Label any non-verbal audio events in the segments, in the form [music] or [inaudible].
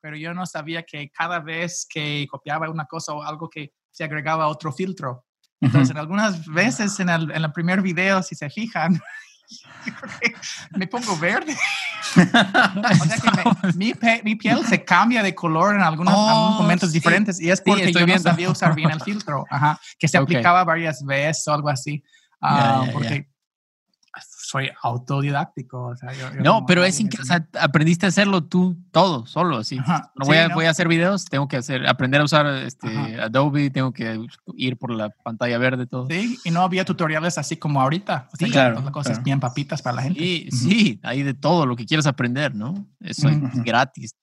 pero yo no sabía que cada vez que copiaba una cosa o algo que se agregaba otro filtro. Entonces, en algunas veces en el, en el primer video, si se fijan, [laughs] me pongo verde. o sea que [laughs] mi, mi, piel se cambia de color en algunos, Oh, momentos sí. diferentes y es Sí, porque estoy yo viendo. no sabía usar bien el [laughs] filtro, ajá, que se Ok. aplicaba varias veces o algo así. Ya, ah, ya, ya. porque soy autodidáctico. O sea, yo- yo No, pero es increíble. O sea, aprendiste a hacerlo tú todo, solo, así. Ajá, No voy, sí, a, ¿no? voy a hacer videos, tengo que hacer, aprender a usar este, Ajá. Adobe, tengo que ir por la pantalla verde, todo. Sí, y no había tutoriales así como ahorita. O sea, Sí, claro, las cosas claro. bien papitas para la gente. Sí, sí, hay de todo lo que quieras aprender, ¿no? Eso es gratis.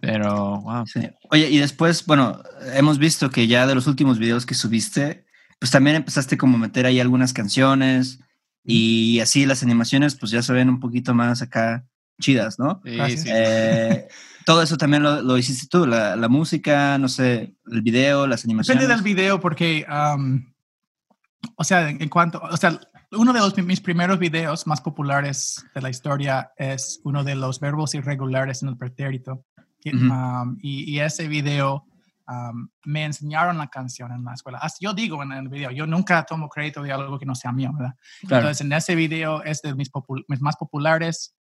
Pero, wow. Sí. Oye, y después, bueno, hemos visto que ya de los últimos videos que subiste, pues también empezaste como a meter ahí algunas canciones y así las animaciones pues ya se ven un poquito más acá chidas, ¿no? Sí, Gracias. sí. Eh, todo eso también lo, lo hiciste tú, la, la música, no sé, el video, las animaciones. Depende del video porque, am, o sea, en cuanto, o sea, uno de los, mis primeros videos más populares de la historia es uno de los verbos irregulares en el pretérito. Y- y ese video am, me enseñaron la canción en la escuela. Hasta yo digo en el video, yo nunca tomo crédito de algo que no sea mío, ¿verdad? Claro. Entonces, en ese video es de mis, popul- mis más populares.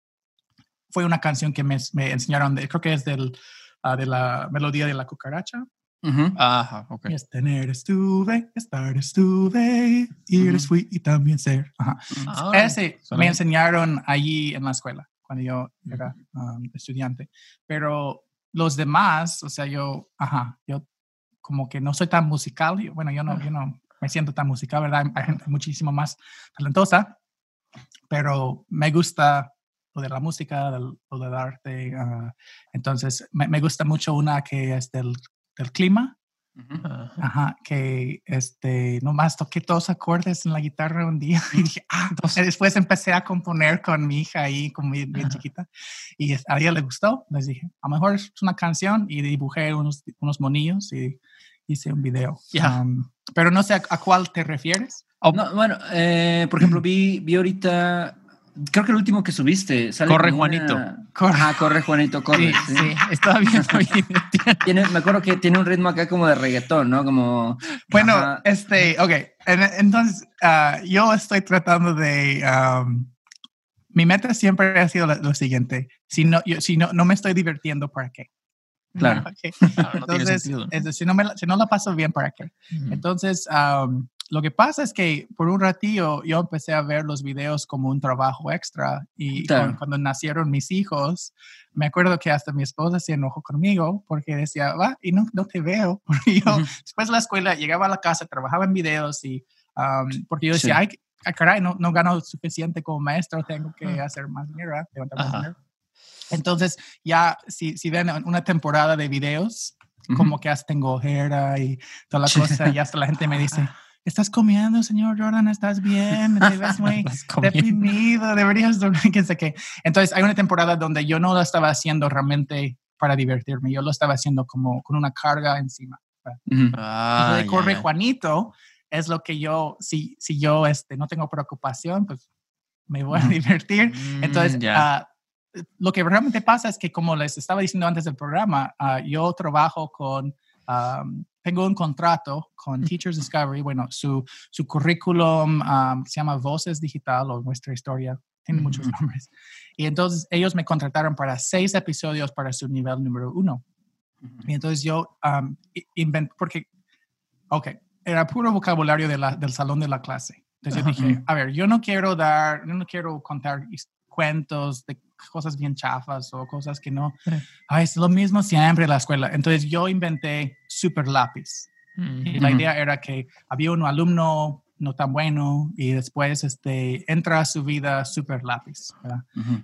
Fue una canción que me, me enseñaron, de, creo que es del, ah, de la melodía de la cucaracha. Ujú. Ajá, ok. Es tener estuve, estar estuve, ir Ujú. fui y también ser. Ajá. Ah, Ese me enseñaron allí en la escuela, cuando yo era um, estudiante. Pero los demás, o sea, yo, ajá, yo como que no soy tan musical. yo- bueno, yo no, yo no me siento tan musical, ¿verdad? Hay gente muchísimo más talentosa, pero me gusta lo de la música, lo del arte. ah, entonces, me, me gusta mucho una que es del, del clima. Ujú. Ajá. Ajá, que este, nomás toqué dos acordes en la guitarra un día y dije, ah, entonces después empecé a componer con mi hija ahí, como bien, bien chiquita, y a ella le gustó. Les dije, a lo mejor es una canción y dibujé unos, unos monillos y hice un video. Ya. Um, pero no sé a, a cuál te refieres. Oh, No, bueno, eh, por ejemplo, [clears throat] vi, vi ahorita, creo que el último que subiste. Sale Corre, una- Juanito. Corre. Ajá, corre, Juanito, corre. Sí, sí. sí, estaba viendo. [laughs] Tiene, me acuerdo que tiene un ritmo acá como de reggaetón, ¿no? Como. Bueno, Ajá. este, ok, en- entonces ah, yo estoy tratando de... um, mi meta siempre ha sido lo, lo siguiente, si no, yo, si no, no me estoy divirtiendo, ¿para qué? Claro. Ok. Claro, no tiene Entonces, sentido, ¿no? es decir, si no, me la, si no la paso bien, ¿para qué? Entonces, am, lo que pasa es que por un ratillo yo empecé a ver los videos como un trabajo extra y Claro. cu- cuando, nacieron mis hijos, me acuerdo que hasta mi esposa se enojó conmigo porque decía, va, y no, no te veo. [laughs] Porque yo Ujú. después de la escuela llegaba a la casa, trabajaba en videos y am, porque yo decía, Sí. ay, ay, caray, no, no gano suficiente como maestro, tengo que Ujú. hacer más dinero, ¿verdad? levantar más Ajá. dinero. Entonces, ya, si, si ven una temporada de videos, como que hasta tengo ojera y toda la cosa, y [laughs] hasta la gente me dice, ¿estás comiendo, señor Jordan? ¿Estás bien? Te ves [laughs] muy deprimido, deberías dormir, que sé qué. Entonces, hay una temporada donde yo no lo estaba haciendo realmente para divertirme, yo lo estaba haciendo como con una carga encima. Ah, corre ya. Juanito es lo que yo, si, si yo este, no tengo preocupación, pues me voy a Ujú. divertir. Entonces, Mm, ya. ah, lo que realmente pasa es que, como les estaba diciendo antes del programa, ah, yo trabajo con, am, tengo un contrato con Teachers Discovery, bueno, su, su currículum am, se llama Voces Digital o Nuestra Historia, tiene muchos Ujú. nombres. Y entonces ellos me contrataron para seis episodios para su nivel número uno. Y entonces yo inventé, porque, ok, era puro vocabulario de la- del salón de la clase. Entonces yo dije, Ujú. a ver, yo no quiero dar, yo no quiero contar cuentos de cosas bien chafas o cosas que no, ay, es lo mismo siempre en la escuela. Entonces yo inventé Super Lápiz. Y la idea era que había un alumno no tan bueno y después este, entra a su vida Super Lápiz.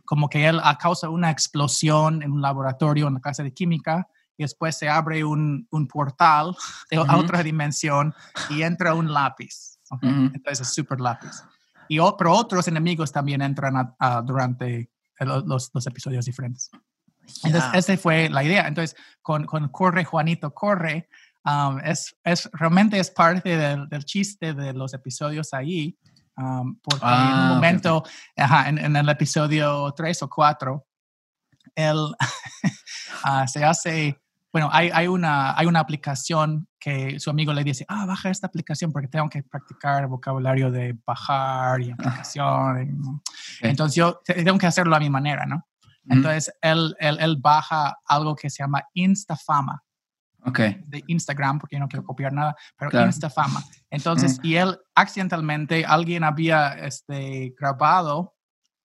como que él a causa una explosión en un laboratorio en la clase de química y después se abre un, un portal [laughs] de a Ujú. otra dimensión y entra un lápiz. ¿ok? Ujú. Entonces es super lápiz. Y pero otros enemigos también entran a- a- durante el- los, los episodios diferentes. Entonces, Ya. esa fue la idea. Entonces, con, con Corre, Juanito, Corre, um, es, es, realmente es parte del, del chiste de los episodios ahí, um, porque en Ah, un ok, momento, ajá, en, en el episodio 3 o 4, él [laughs] ah, se hace, bueno, hay, hay, una, hay una aplicación que su amigo le dice, ah, baja esta aplicación porque tengo que practicar vocabulario de bajar y aplicación. Entonces yo tengo que hacerlo a mi manera, ¿no? Entonces él, él, él baja algo que se llama Instafama. Okay. de Instagram, porque yo no quiero copiar nada, pero Instafama. Entonces, y él accidentalmente, alguien había este, grabado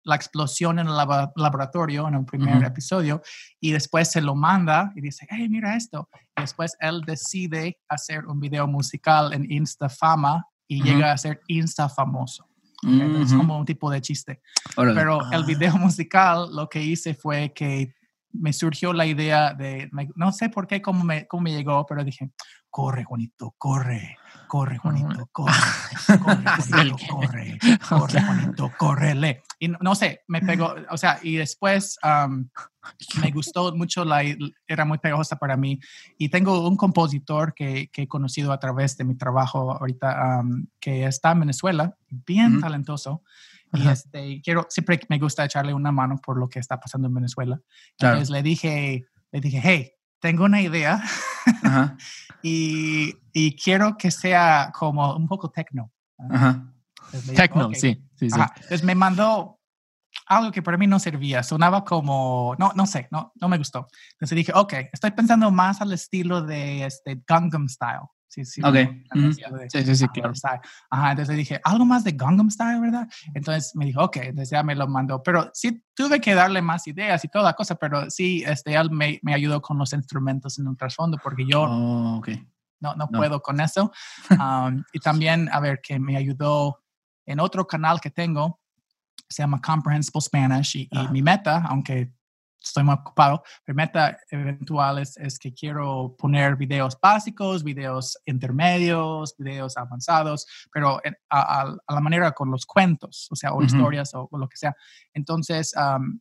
la explosión en el laboratorio en un primer episodio y después se lo manda y dice, hey, mira esto. Y después él decide hacer un video musical en Instafama y llega a ser Insta famoso. Es como un tipo de chiste. Pero el ah. video musical lo que hice fue que me surgió la idea de, no sé por qué, cómo me, cómo me llegó, pero dije, corre, Juanito, corre, corre, Juanito, corre, corre, [laughs] Juanito, corre, [laughs] corre, Juanito, córrele. Y no, sé, me pegó, o sea, y después me gustó mucho, la, era muy pegajosa para mí. Y tengo un compositor que, que he conocido a través de mi trabajo ahorita, que está en Venezuela, bien talentoso. Y este, quiero, siempre me gusta echarle una mano por lo que está pasando en Venezuela. Entonces le dije, le dije, hey, tengo una idea [laughs] y, y, quiero que sea como un poco techno. Techno, sí. sí, sí. Entonces me mandó algo que para mí no servía, sonaba como, no, no sé, no, no me gustó. Entonces dije, ok, estoy pensando más al estilo de este Gangnam Style. Sí, sí. Ok. sí, sí, sí, claro. Ajá, entonces dije, algo más de Gangnam Style, ¿verdad? Entonces me dijo, ok, entonces ya me lo mandó. Pero sí tuve que darle más ideas y toda cosa, pero sí, este, él me, me ayudó con los instrumentos en un trasfondo porque yo oh, no, no, puedo con eso. [laughs] y también, a ver, que me ayudó en otro canal que tengo, se llama Comprehensible Spanish y, y mi meta, aunque estoy muy ocupado. Mi meta eventual es, que quiero poner videos básicos, videos intermedios, videos avanzados, pero a, la manera con los cuentos, o sea, o historias o, lo que sea. Entonces,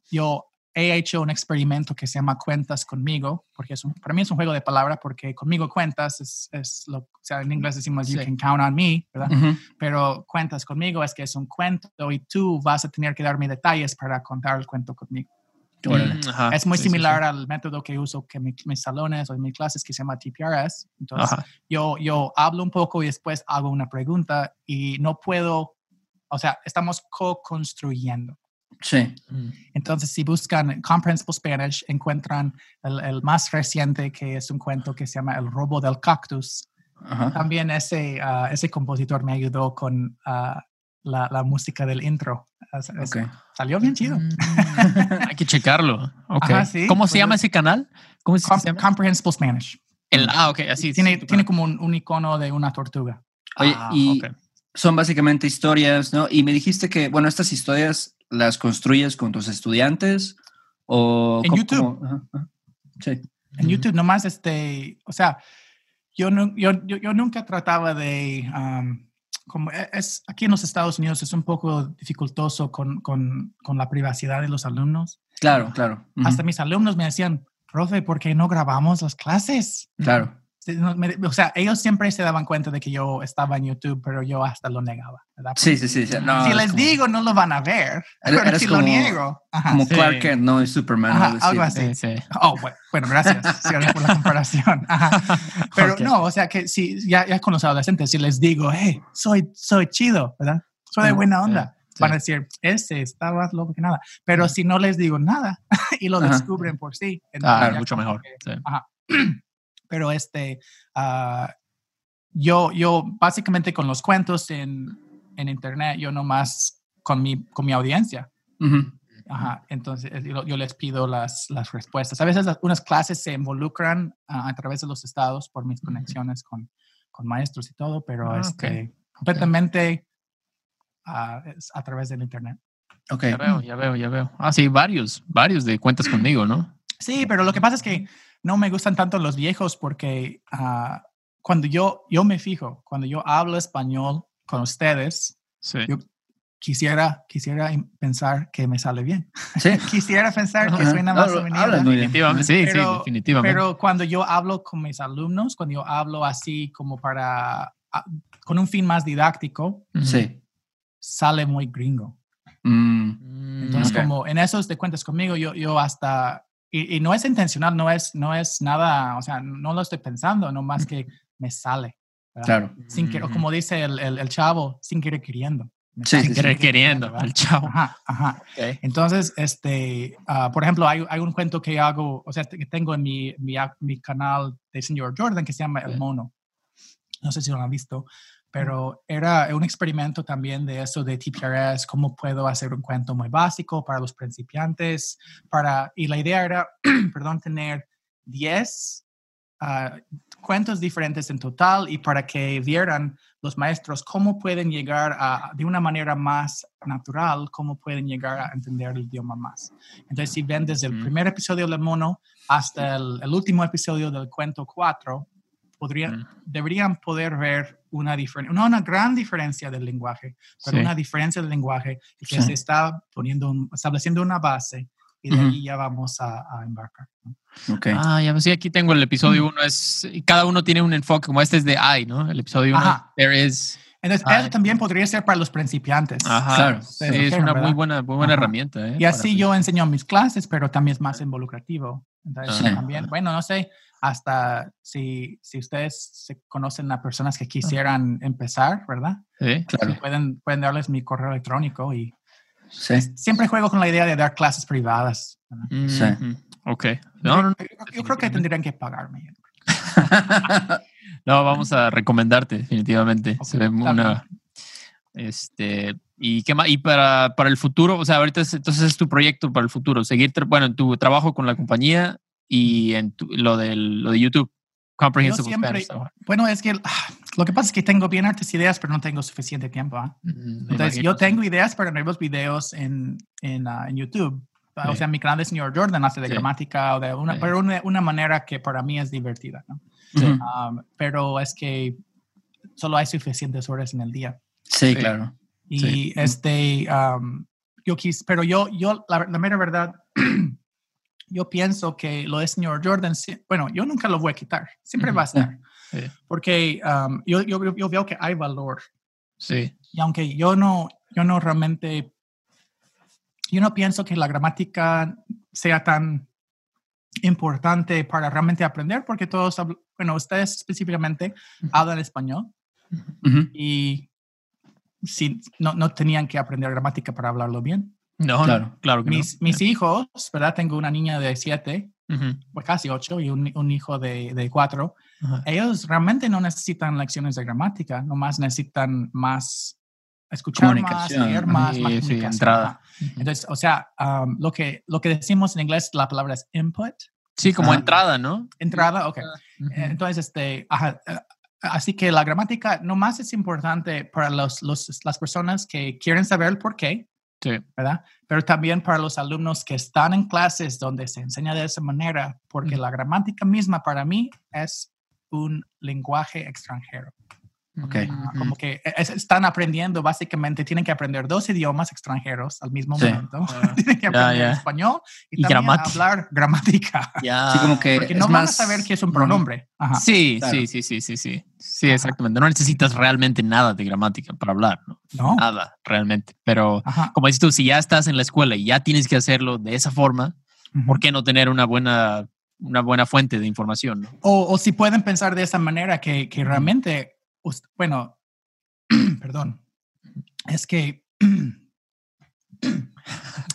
yo he hecho un experimento que se llama Cuentas conmigo, porque es para mí es un juego de palabras, porque conmigo cuentas es, es lo, o sea, en inglés decimos you can count on me, ¿verdad? Pero cuentas conmigo es que es un cuento y tú vas a tener que darme detalles para contar el cuento conmigo. Mm, es muy similar al método que uso que mis, salones o mis clases que se llama TPRS. Entonces, yo, yo hablo un poco y después hago una pregunta y no puedo, o sea, estamos co-construyendo. Sí. Mm. Entonces, si buscan Comprehensible Spanish, encuentran el, más reciente, que es un cuento que se llama El robo del cactus. También ese, ah, ese compositor me ayudó con uh, la, la, música del intro. Salió bien chido. Mm. [laughs] Hay que checarlo. Okay. ¿Cómo se pues llama ese canal? ¿Cómo se, llama? Comprehensible Spanish. El, ah, ok, así. Tiene, tiene como un, icono de una tortuga. Oye, ah, y son básicamente historias, ¿no? Y me dijiste que, bueno, estas historias las construyes con tus estudiantes o... En YouTube. Sí. En YouTube, nomás este, o sea, yo, no, yo, yo, nunca trataba de como e, es aquí en los Estados Unidos es un poco dificultoso con, con, con la privacidad de los alumnos. Claro, claro. Hasta mis alumnos me decían, profe, ¿por qué no grabamos las clases? Claro o sea, ellos siempre se daban cuenta de que yo estaba en YouTube, pero yo hasta lo negaba, ¿verdad? sí, sí, sí. si les digo, no lo van a ver. [laughs] Pero si lo niego. como Clark Kent, ¿no? Y Superman. algo así. Oh, bueno, [laughs] gracias por la comparación. [laughs] Pero no, o sea, que si ya, ya con los adolescentes, si les digo, hey, soy, soy chido, ¿verdad? Soy de buena onda. Van a decir, ese estaba loco que nada. Pero si no les digo nada y lo descubren por sí. Ah, mucho mejor. ajá. [clears throat] pero este, uh, yo, yo básicamente con los cuentos en, en internet, yo nomás con mi, con mi audiencia. Ajá, entonces eh, yo, les pido las, las, respuestas. A veces unas clases se involucran a través de los estados por mis conexiones con, con maestros y todo, pero ah, este, completamente ah, es a través del internet. Okay. Ya veo, ya veo, ya veo. Ah, sí, varios, varios de cuentas conmigo, ¿no? Sí, pero lo que pasa es que no me gustan tanto los viejos porque uh, cuando yo, yo me fijo, cuando yo hablo español con ustedes, yo quisiera, quisiera pensar que me sale bien. ¿Sí? [laughs] quisiera pensar que suena más Definitivamente, sí, sí, definitivamente. Pero cuando yo hablo con mis alumnos, cuando yo hablo así como para, con un fin más didáctico, sí. sale muy gringo. Mm. Entonces, como en esos de cuentas conmigo, yo, yo hasta Y, y no es intencional, no es, no es nada, o sea, no lo estoy pensando, no más que me sale. ¿verdad? Claro. Sin que, o como dice el, el, el chavo, sin querer queriendo. Sí, Sin querer queriendo, ¿verdad? el chavo. Ajá, ajá. Ok. Entonces, este, ah, por ejemplo, hay, hay un cuento que hago, o sea, que tengo en mi, mi, mi canal de Señor Jordan que se llama El. Mono. No sé si lo han visto, pero era un experimento también de eso de TPRS, cómo puedo hacer un cuento muy básico para los principiantes, para, y la idea era, [clears throat] perdón, tener 10 ah, cuentos diferentes en total y para que vieran los maestros cómo pueden llegar a, de una manera más natural, cómo pueden llegar a entender el idioma más. Entonces, si ven desde el primer episodio del mono hasta el, el último episodio del cuento 4, podrían, Mm. deberían poder ver una diferencia, no una gran diferencia del lenguaje, pero Sí. una diferencia del lenguaje y que Sí. se está poniendo, un- estableciendo una base y de ahí ya vamos a, a embarcar. ¿no? Ok. Ah, ya sí, aquí tengo el episodio uno. Es, y cada uno tiene un enfoque, como este es de I, ¿no? El episodio uno. Ajá. There is. Entonces, eso también podría ser para los principiantes. Ajá. Claro. Sí, es una muy ¿verdad? buena, muy buena Ajá. herramienta. ¿eh? Y así Para- yo enseño mis clases, pero también es más involucrativo. Entonces, Sí. también, bueno, no sé, hasta si, si ustedes se conocen a personas que quisieran empezar, ¿verdad? Sí, Claro. sí. Pueden, pueden darles mi correo electrónico y Sí. siempre juego con la idea de dar clases privadas. ¿verdad? Sí. Ujú. Ok. No, no, no. yo, yo creo que tendrían que pagarme. [laughs] No, vamos a recomendarte, definitivamente. Se ve una. Este. ¿Y qué más? Y para, para el futuro, o sea, ahorita es- entonces es tu proyecto para el futuro, seguir, bueno, en tu trabajo con la compañía y en tu- lo, del, lo de YouTube, Comprehensible siempre- Spanish. ¿no? Bueno, es que ah, lo que pasa es que tengo bien hartas ideas, pero no tengo suficiente tiempo. ¿ah? Mm, Entonces, yo sí. tengo ideas para nuevos videos en, en, ah, en YouTube. Ah, O Sí. sea, mi canal de Señor Jordan hace de Sí. gramática o de una, Sí. pero una, una manera que para mí es divertida. ¿no? Um, pero es que solo hay suficientes horas en el día. Sí, Sí. claro. Y Sí. este, um, yo quis, pero yo, yo la, la mera verdad, [clears throat] yo pienso que lo de Señor Jordan, bueno, yo nunca lo voy a quitar, siempre va a estar. Sí. Porque um, yo, yo, yo veo que hay valor. Sí. Y aunque yo no, yo no realmente, yo no pienso que la gramática sea tan importante para realmente aprender, porque todos, habl- bueno, ustedes específicamente hablan español Ujú. y si, no, no tenían que aprender gramática para hablarlo bien. No, Claro. claro, claro que Mis, mis hijos, ¿verdad? Tengo una niña de siete, no. Ujú. pues casi ocho, y un, un hijo de, de cuatro. Ellos realmente no necesitan lecciones de gramática, nomás necesitan más escuchar más, leer más, Sí, más sí, comunicación. entrada. Entonces, o sea, um, lo, que, lo que decimos en inglés, la palabra es input, Sí, como Ah. entrada, ¿no? entrada, ok. Eh, Entonces, este, ajá, eh, así que la gramática nomás es importante para los, los- las personas que quieren saber el por qué, Sí. ¿verdad? Pero también para los alumnos que están en clases donde se enseña de esa manera, porque la gramática misma para mí es un lenguaje extranjero. Ok. Ah, Ujú. Como que es- están aprendiendo, básicamente tienen que aprender dos idiomas extranjeros al mismo Sí. momento. Ah, [laughs] tienen que aprender ya. español y, Y también gramática. hablar gramática. Ya. Sí, como que Porque es no van a más- saber que es un pronombre. Ajá. Sí, Claro. sí, sí, sí, sí, sí. Sí, Ajá. exactamente. No necesitas realmente nada de gramática para hablar, ¿no? ¿No? Nada, realmente. Pero Ajá. como dices tú, si ya estás en la escuela y ya tienes que hacerlo de esa forma. ¿por qué no tener una buena, una buena fuente de información? ¿no? O, o si pueden pensar de esa manera que, que realmente, bueno, [clears throat] perdón, es que, [clears throat]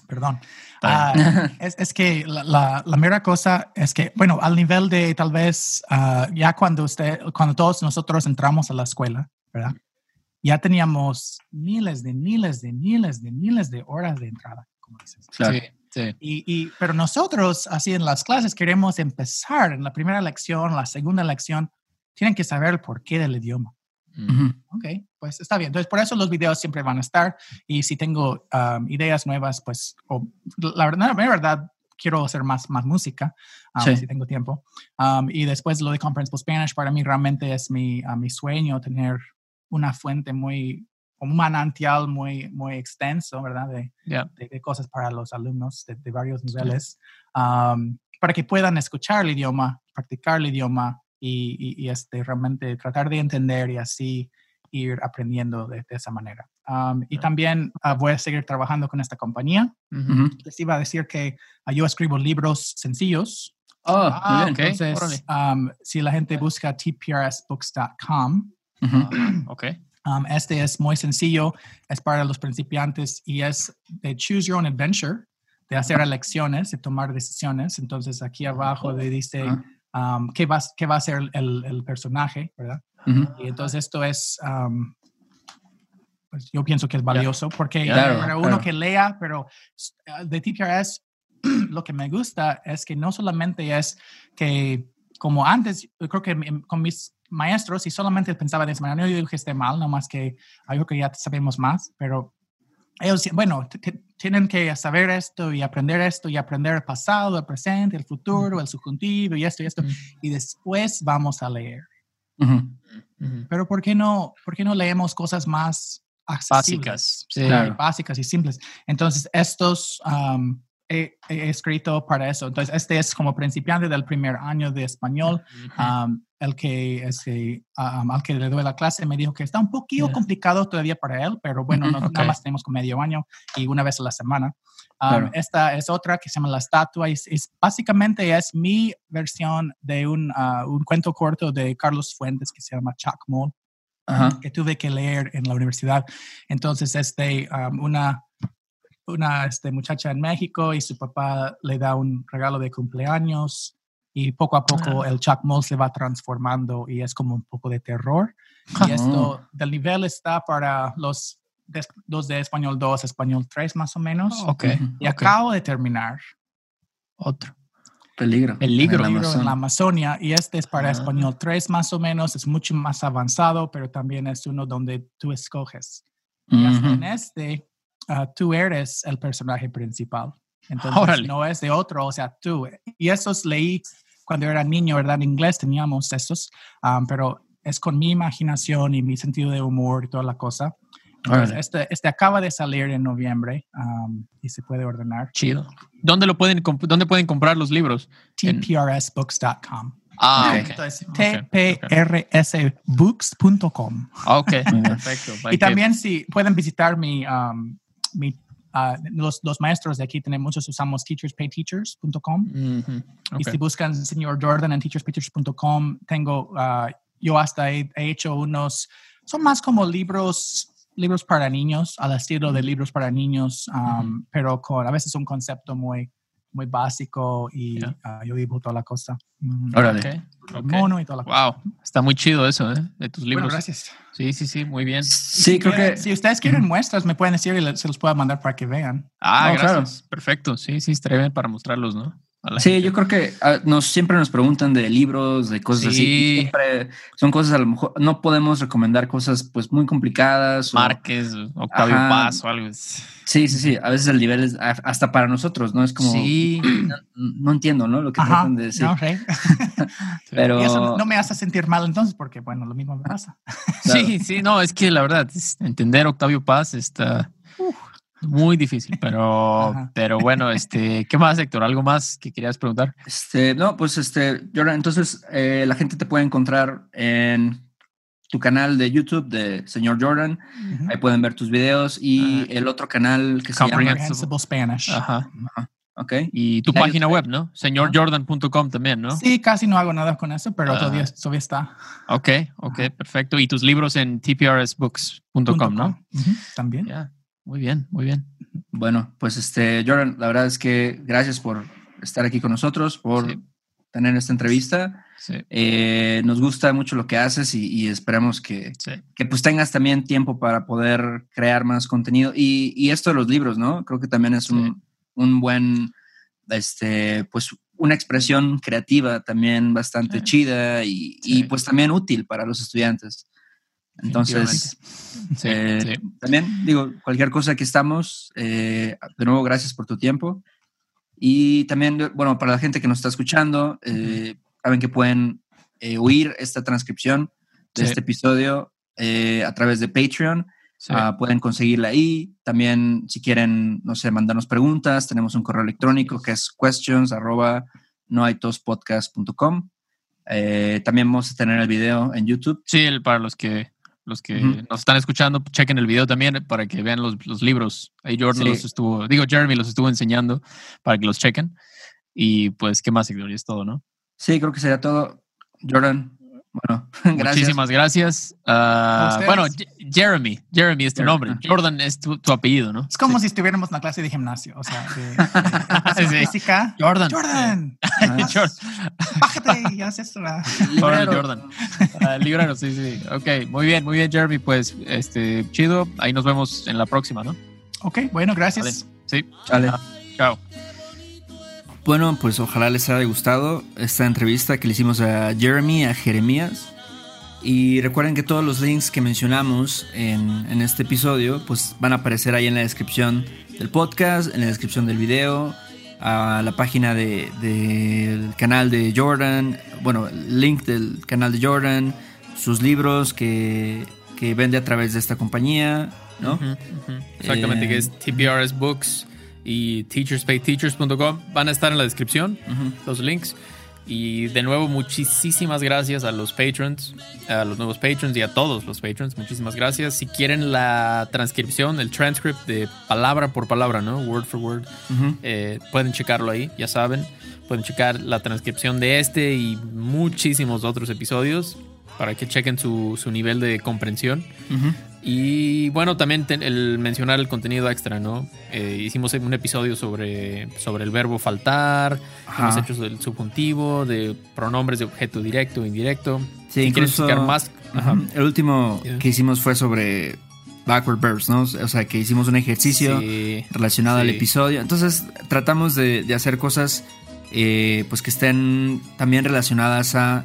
perdón, Ah, es, es que la, la, la mera cosa es que, bueno, al nivel de tal vez ah, ya cuando usted, cuando todos nosotros entramos a la escuela, ¿verdad? Ya teníamos miles de miles de miles de miles de horas de entrada, como dices. Claro. Sí, sí. Y, y- pero nosotros, así en las clases, queremos empezar en la primera lección, la segunda lección, tienen que saber el porqué del idioma. Ujú. Ok, pues está bien. Entonces, por eso los videos siempre van a estar. Y si tengo um, ideas nuevas, pues, la, verdad, la verdad, quiero hacer más, más música, um, Sí. si tengo tiempo. Um, y después lo de Comprehensible Spanish, para mí realmente es mi, uh, mi sueño tener una fuente muy, un manantial muy, muy extenso, ¿verdad? De, Ya. de, de cosas para los alumnos de, de varios niveles, para que puedan escuchar el idioma, practicar el idioma y, y- y, este, realmente tratar de entender y así ir aprendiendo de, de esa manera. Um, y también ah, voy a seguir trabajando con esta compañía. Ujú. Les iba a decir que ah, yo escribo libros sencillos. Oh, muy Ah, bien. Entonces, um, si la gente busca tprsbooks.com, Ujú. Ok. um, este es muy sencillo, es para los principiantes y es de choose your own adventure, de hacer elecciones, de tomar decisiones. Entonces, aquí abajo le dice. Um, qué, va, qué va a ser el, el personaje, ¿verdad? Ujú. Y entonces esto es, um, pues yo pienso que es valioso porque Ya. Claro, para uno claro. que lea, pero uh, de TPRS [clears throat] lo que me gusta es que no solamente es que como antes, yo creo que con mis maestros y solamente pensaba de esa manera, no digo que esté mal, nomás que creo que ya sabemos más, pero ellos, bueno, tienen que saber esto y aprender esto y aprender el pasado, el presente, el futuro, el subjuntivo y esto y esto, y después vamos a leer. Pero ¿por qué no, por qué no leemos cosas más accesibles? Básicas. Sí. Claro. Básicas y simples. Entonces, estos um, he, he escrito para eso. Entonces, este es como principiante del primer año de español. Um, el que, este, um, al que le doy la clase me dijo que está un poquito Yeah. complicado todavía para él, pero bueno, no- ok. nada más tenemos como medio año y una vez a la semana. Um, Claro. Esta es otra que se llama La Estatua y es, es- básicamente es mi versión de un, uh, un cuento corto de Carlos Fuentes que se llama Chacmol Ajá. que tuve que leer en la universidad. Entonces, este, um, una, una este, muchacha en México y su papá le da un regalo de cumpleaños y poco a poco el Chuck Moll se va transformando y es como un poco de terror. Y esto del nivel está para los, de, los de español 2, español 3 más o menos. Ok. Ujú. Y ok. acabo de terminar Otro. Peligro. Peligro. En libro en la Amazonia y este es para Ah. español 3 más o menos, es mucho más avanzado, pero también es uno donde tú escoges. Y hasta Ujú. en este, ah, tú eres el personaje principal. Entonces, Órale. no es de otro, o sea, tú. Y esos leí cuando era niño, ¿verdad? En inglés teníamos esos, ah, pero es con mi imaginación y mi sentido de humor y toda la cosa. Entonces, este, este acaba de salir en noviembre um, y se puede ordenar. Chido. ¿Dónde lo pueden dónde pueden comprar los libros? Tprsbooks.com. Ah, Ok. ok. Entonces, Ok, tprsbooks.com. Ah, Ok, bien. [laughs] perfecto. Y también si pueden visitar mi, um, mi ah, los, los maestros de aquí, tenemos muchos, usamos teacherspayteachers.com. Ujú, Y ok. si buscan Señor Jordan en teacherspayteachers.com, tengo, ah, yo hasta he, he hecho unos, son más como libros libros para niños, al estilo de libros para niños, um, pero con a veces un concepto muy, muy básico y ah, yo dibujo toda la cosa. Mm, Órale. Mono y toda la cosa. Wow, está muy chido eso, ¿eh? De tus Bueno, libros. gracias. sí, sí, sí, muy bien. Sí, creo Quieren- que. Si ustedes quieren muestras, me pueden decir y se los puedo mandar para que vean. Ah, No, claro. gracias. Perfecto. Sí, sí, estaría bien para mostrarlos, ¿no? Sí, gente. yo creo que ah, nos siempre nos preguntan de libros, de cosas así. y. Siempre son cosas a lo mejor no podemos recomendar cosas pues muy complicadas. o- Márquez, Octavio Ajá. Paz o algo. sí, sí, sí. A veces el nivel es hasta para nosotros, ¿no? Es como Sí. no, [clears throat] no entiendo, ¿no? Lo que Ajá, tratan de decir. no sé. [laughs] Pero Y eso no me hace sentir mal entonces, porque bueno, lo mismo me pasa. Claro. Sí, sí, no, es que la verdad, entender Octavio Paz está muy difícil, pero, Ajá. pero bueno, este, ¿qué más, Héctor? ¿Algo más que querías preguntar? Este, no, pues este, Jordan, entonces eh, la gente te puede encontrar en tu canal de YouTube de Señor Jordan. Ahí pueden ver tus videos y Ajá. el otro canal que se llama. Comprehensible Spanish. Ajá. Ok. Y tu página web, ¿no? Señorjordan.com también, ¿no? Sí, casi no hago nada con eso, pero Ah. todavía, todavía está. Ok, ok, perfecto. Y tus libros en tprsbooks.com, Punto ¿no? También. Muy bien, muy bien. Bueno, pues este, Jordan, la verdad es que gracias por estar aquí con nosotros, por Sí. tener esta entrevista. Sí, Eh, nos gusta mucho lo que haces y, y esperamos que, sí. que pues tengas también tiempo para poder crear más contenido. Y, y esto de los libros, ¿no? Creo que también es un, un buen, este, pues una expresión creativa también bastante chida y, y, pues también útil para los estudiantes. Entonces, Sí, eh, sí. también digo, cualquier cosa que estamos, eh, de nuevo, gracias por tu tiempo. Y también, bueno, para la gente que nos está escuchando, eh, saben que pueden eh, oír esta transcripción de Sí. este episodio eh, a través de Patreon. Ah, pueden conseguirla ahí. También, si quieren, no sé, mandarnos preguntas, tenemos un correo electrónico que es questions arroba noaitospodcast.com. Eh, también vamos a tener el video en YouTube. Sí, el- para los que los que nos están escuchando, chequen el video también para que vean los, los libros. Ahí Jordan Sí. los estuvo, digo, Jeremy los estuvo enseñando para que los chequen. Y pues, ¿qué más, Héctor? Y es todo, ¿no? Sí, creo que sería todo. Jordan, bueno, [laughs] gracias. Muchísimas gracias. Ah, bueno, Je- Jeremy, Jeremy es tu nombre. Jordan es tu, tu apellido, ¿no? Es como si estuviéramos en una clase de gimnasio, o sea, de, de- [laughs] de Sí. física. Jordan. Jordan, [laughs] Jordan. bájate y haz esto. Jordan. Librero, sí, sí. Ok, muy bien, muy bien, Jeremy. Pues, este, chido. Ahí nos vemos en la próxima, ¿no? Ok, bueno, gracias. Sí. Chale. Ah, Chao. Bueno, pues ojalá les haya gustado esta entrevista que le hicimos a Jeremy, a Jeremías. Y recuerden que todos los links que mencionamos en, en este episodio pues van a aparecer ahí en la descripción del podcast, en la descripción del video, a la página de- del canal de Jordan, bueno, el link del canal de Jordan, sus libros que, que vende a través de esta compañía, ¿no? Exactamente, Eh, que es TPRS Books y teacherspayteachers.com. Van a estar en la descripción los links. Y de nuevo, muchísimas gracias a los patrons, a los nuevos patrons y a todos los patrons. Muchísimas gracias. Si quieren la transcripción, el transcript de palabra por palabra, ¿no? Word for word, eh, pueden checarlo ahí, ya saben. Pueden checar la transcripción de este y muchísimos otros episodios para que chequen su, su nivel de comprensión. Y bueno, también el mencionar el contenido extra, ¿no? Eh, hicimos un episodio sobre, sobre el verbo faltar, Ajá. hemos hecho del subjuntivo, de pronombres de objeto directo o indirecto. Sí, si quieres incluso- checar más, ajá. El último Yeah. que hicimos fue sobre backward verbs, ¿no? O sea, que hicimos un ejercicio Sí, relacionado al episodio. Entonces, tratamos de, de hacer cosas eh, pues que estén también relacionadas a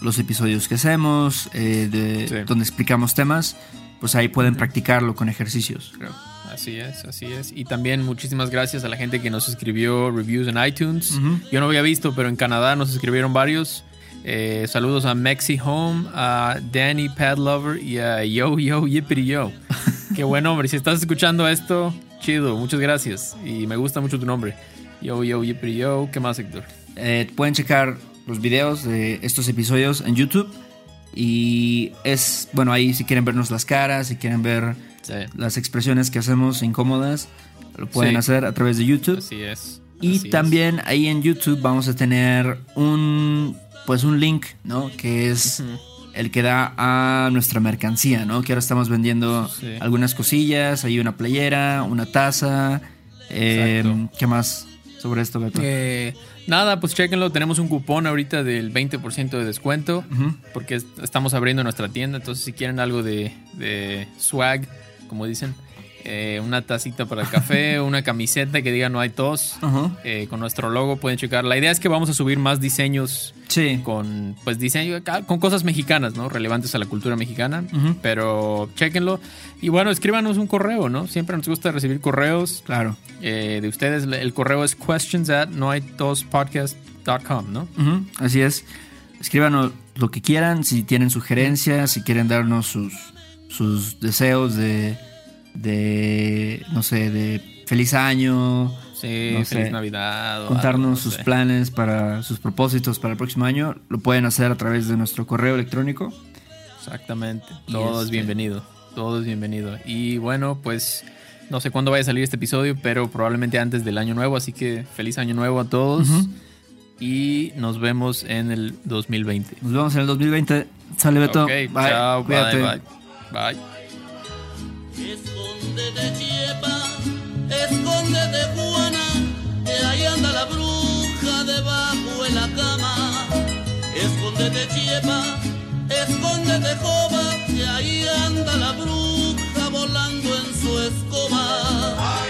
los episodios que hacemos, eh, de, Sí. donde explicamos temas. Pues ahí pueden practicarlo con ejercicios, creo. Así es, así es. Y también muchísimas gracias a la gente que nos escribió reviews en iTunes. Yo no había visto, pero en Canadá nos escribieron varios. Eh, saludos a Mexi Home, a Danny Padlover y a Yo Yo Yippity Yo. [laughs] Qué buen nombre. Si estás escuchando esto, chido. Muchas gracias. Y me gusta mucho tu nombre. Yo Yo Yippity Yo. ¿Qué más, Héctor? Eh, pueden checar los videos de estos episodios en YouTube. Y es, bueno, ahí si quieren vernos las caras, si quieren ver Sí, las expresiones que hacemos incómodas, lo pueden Sí. hacer a través de YouTube. así es. Y así es. también ahí en YouTube vamos a tener un pues un link, ¿no? Que es el que da a nuestra mercancía, ¿no? Que ahora estamos vendiendo Sí. algunas cosillas, hay una playera, una taza. eh. ¿Qué más sobre esto, Beto? Eh, nada, pues chéquenlo. Tenemos un cupón ahorita del 20% de descuento. Porque es- estamos abriendo nuestra tienda. Entonces, si quieren algo de, de swag, como dicen, eh, una tacita para el café, [laughs] una camiseta que diga no hay tos, eh, con nuestro logo pueden checar. La idea es que vamos a subir más diseños Sí. con, pues, diseño con cosas mexicanas, ¿no? Relevantes a la cultura mexicana. Pero chéquenlo. Y bueno, escríbanos un correo, ¿no? Siempre nos gusta recibir correos Claro. eh, de ustedes. El correo es questions at noaitospodcast.com, ¿no? Ujú, Así es. Escríbanos lo que quieran, si tienen sugerencias, si quieren darnos sus, sus deseos de, de, no sé, de feliz año, Sí, No feliz sé. Navidad. contarnos algo, no sus sé. planes para sus propósitos para el próximo año, lo pueden hacer a través de nuestro correo electrónico. Exactamente. Y Todo es este- bienvenido. Todo es bienvenido. Y bueno, pues no sé cuándo vaya a salir este episodio, pero probablemente antes del año nuevo. Así que feliz año nuevo a todos. Y nos vemos en el 2020. Nos vemos en el 2020. Sale Beto. Bye. chao, Cuídate. bye, bye. Bye. Escóndete, Chepa, escóndete, Juana, que ahí anda la bruja debajo de la cama. Escóndete, Chepa, escóndete, Joba, que ahí anda la bruja volando en su escoba.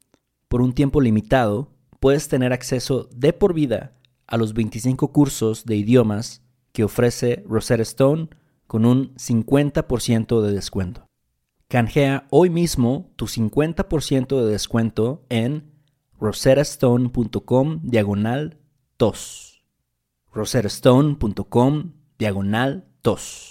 Por un tiempo limitado, puedes tener acceso de por vida a los 25 cursos de idiomas que ofrece Rosetta Stone con un 50% de descuento. Canjea hoy mismo tu 50% de descuento en rosettastone.com diagonal tos. rosettastone.com diagonal tos.